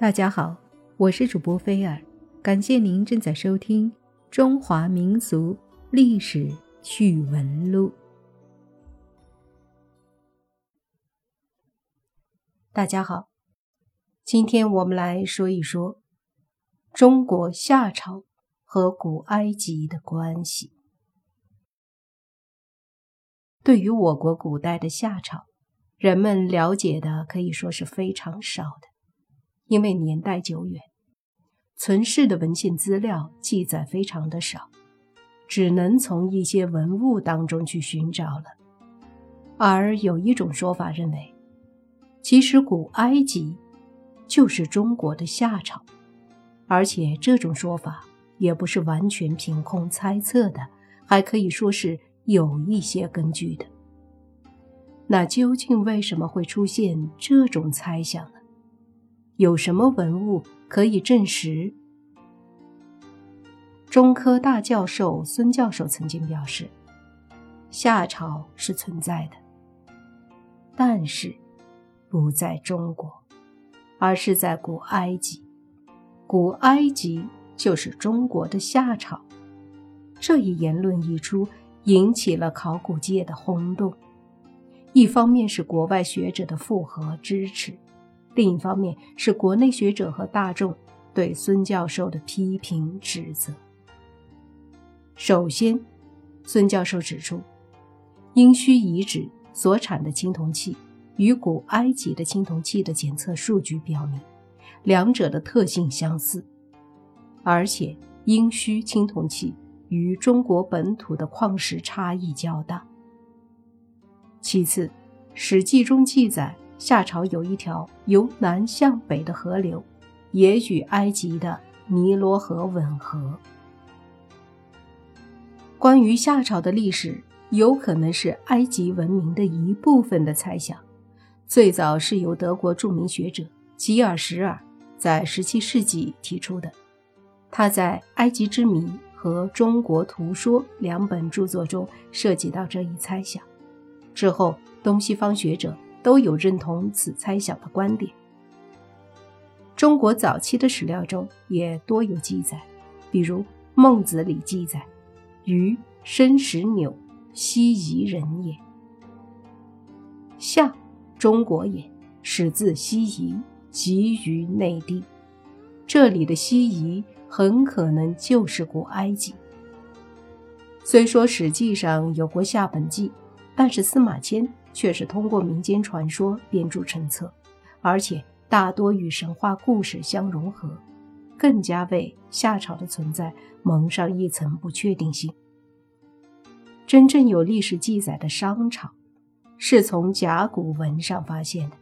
大家好，我是主播菲尔，感谢您正在收听《中华民族历史趣闻录》。大家好，今天我们来说一说中国夏朝和古埃及的关系。对于我国古代的夏朝，人们了解的可以说是非常少的。因为年代久远，存世的文献资料记载非常的少，只能从一些文物当中去寻找了。而有一种说法认为，其实古埃及就是中国的夏朝，而且这种说法也不是完全凭空猜测的，还可以说是有一些根据的。那究竟为什么会出现这种猜想呢？有什么文物可以证实？中科大教授孙教授曾经表示，夏朝是存在的，但是不在中国，而是在古埃及。古埃及就是中国的夏朝。这一言论一出，引起了考古界的轰动。一方面是国外学者的附和支持。另一方面是国内学者和大众对孙教授的批评指责。首先，孙教授指出，殷墟遗址所产的青铜器与古埃及的青铜器的检测数据表明，两者的特性相似，而且殷墟青铜器与中国本土的矿石差异较大。其次，《史记》中记载。夏朝有一条由南向北的河流，也与埃及的尼罗河吻合。关于夏朝的历史有可能是埃及文明的一部分的猜想，最早是由德国著名学者吉尔什尔在17世纪提出的。他在《埃及之谜》和《中国图说》两本著作中涉及到这一猜想。之后，东西方学者。都有认同此猜想的观点。中国早期的史料中也多有记载，比如《孟子》里记载：“禹生石纽，西夷人也。”夏，中国也，始自西夷，集于内地。这里的西夷很可能就是古埃及。虽说史记上有过夏本纪，但是司马迁。却是通过民间传说编著成册，而且大多与神话故事相融合，更加为夏朝的存在蒙上一层不确定性。真正有历史记载的商朝，是从甲骨文上发现的。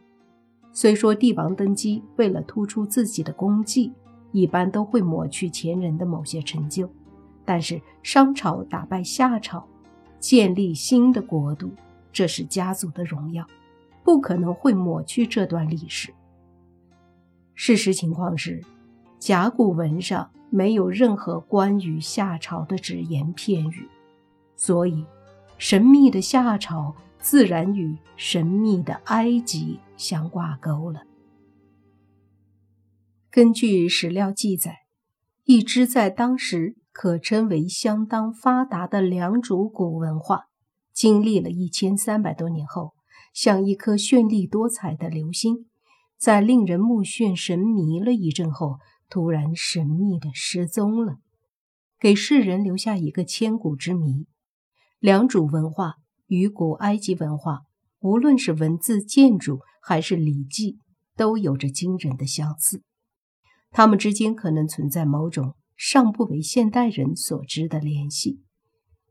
虽说帝王登基为了突出自己的功绩，一般都会抹去前人的某些成就，但是商朝打败夏朝，建立新的国度。这是家族的荣耀，不可能会抹去这段历史。事实情况是，甲骨文上没有任何关于夏朝的只言片语，所以神秘的夏朝自然与神秘的埃及相挂钩了。根据史料记载，一支在当时可称为相当发达的良渚古文化。经历了一千三百多年后，像一颗绚丽多彩的流星，在令人目眩神迷了一阵后，突然神秘的失踪了，给世人留下一个千古之谜。良渚文化与古埃及文化，无论是文字、建筑还是礼记，都有着惊人的相似。它们之间可能存在某种尚不为现代人所知的联系。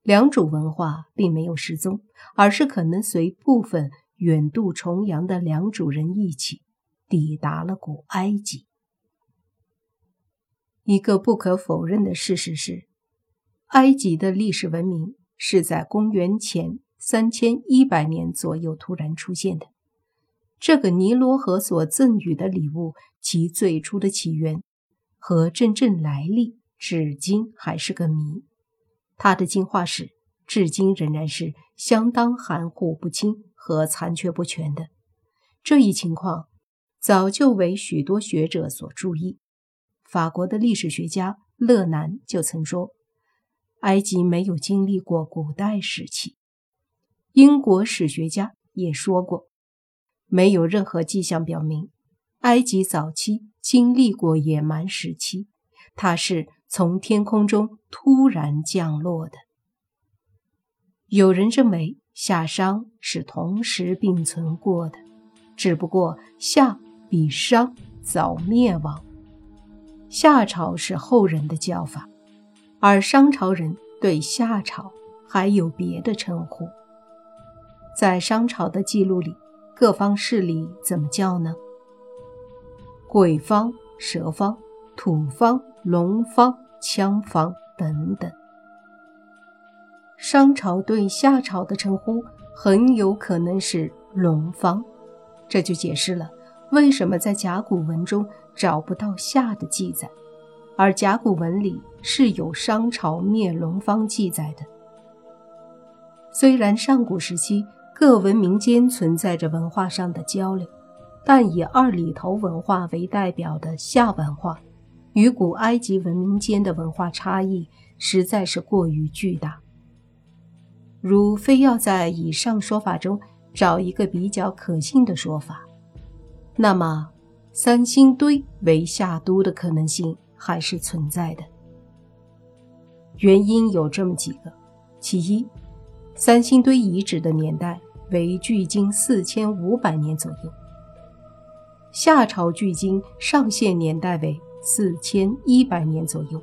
良渚文化并没有失踪，而是可能随部分远渡重洋的良渚人一起抵达了古埃及。一个不可否认的事实是，埃及的历史文明是在公元前三千一百年左右突然出现的。这个尼罗河所赠予的礼物，其最初的起源和真正来历，至今还是个谜。它的进化史至今仍然是相当含糊不清和残缺不全的。这一情况早就为许多学者所注意。法国的历史学家勒南就曾说：“埃及没有经历过古代时期。”英国史学家也说过：“没有任何迹象表明埃及早期经历过野蛮时期，它是从天空中突然降落的。”有人认为夏商是同时并存过的，只不过夏。比商早灭亡，夏朝是后人的叫法，而商朝人对夏朝还有别的称呼。在商朝的记录里，各方势力怎么叫呢？鬼方、蛇方、土方、龙方、羌方等等。商朝对夏朝的称呼很有可能是龙方，这就解释了。为什么在甲骨文中找不到夏的记载，而甲骨文里是有商朝灭龙方记载的？虽然上古时期各文明间存在着文化上的交流，但以二里头文化为代表的夏文化，与古埃及文明间的文化差异实在是过于巨大。如非要在以上说法中找一个比较可信的说法。那么，三星堆为夏都的可能性还是存在的。原因有这么几个：其一，三星堆遗址的年代为距今四千五百年左右，夏朝距今上线年代为四千一百年左右，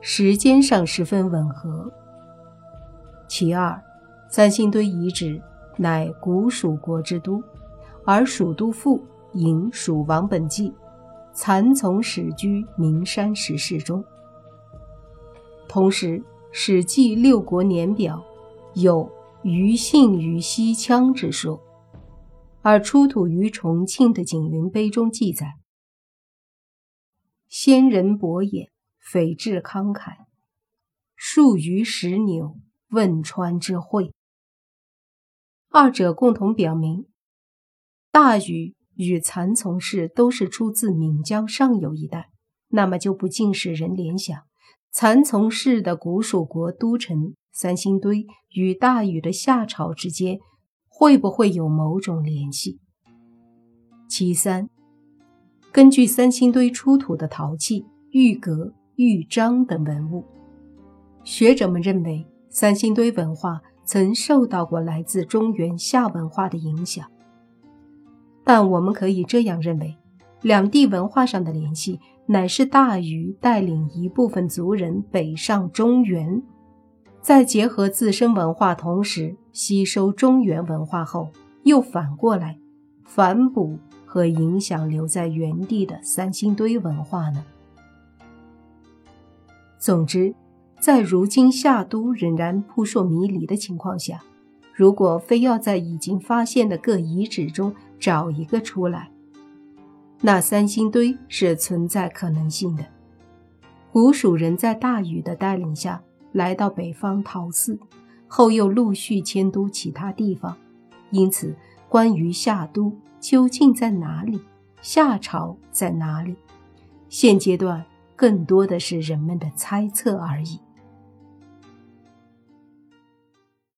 时间上十分吻合。其二，三星堆遗址乃古蜀国之都，而蜀都赋。引蜀王本纪，蚕丛始居名山石室中。同时，《史记六国年表》有余姓于西羌之说，而出土于重庆的景云碑中记载：“先人伯也，匪志慷慨，数于石纽，汶川之会。”二者共同表明，大禹。与蚕丛氏都是出自岷江上游一带，那么就不禁使人联想，蚕丛氏的古蜀国都城三星堆与大禹的夏朝之间会不会有某种联系？其三，根据三星堆出土的陶器、玉革、玉章等文物，学者们认为三星堆文化曾受到过来自中原夏文化的影响。但我们可以这样认为，两地文化上的联系乃是大禹带领一部分族人北上中原，在结合自身文化，同时吸收中原文化后，又反过来反哺和影响留在原地的三星堆文化呢？总之，在如今夏都仍然扑朔迷离的情况下，如果非要在已经发现的各遗址中，找一个出来，那三星堆是存在可能性的。古蜀人在大禹的带领下来到北方陶寺，后又陆续迁都其他地方，因此关于夏都究竟在哪里，夏朝在哪里，现阶段更多的是人们的猜测而已。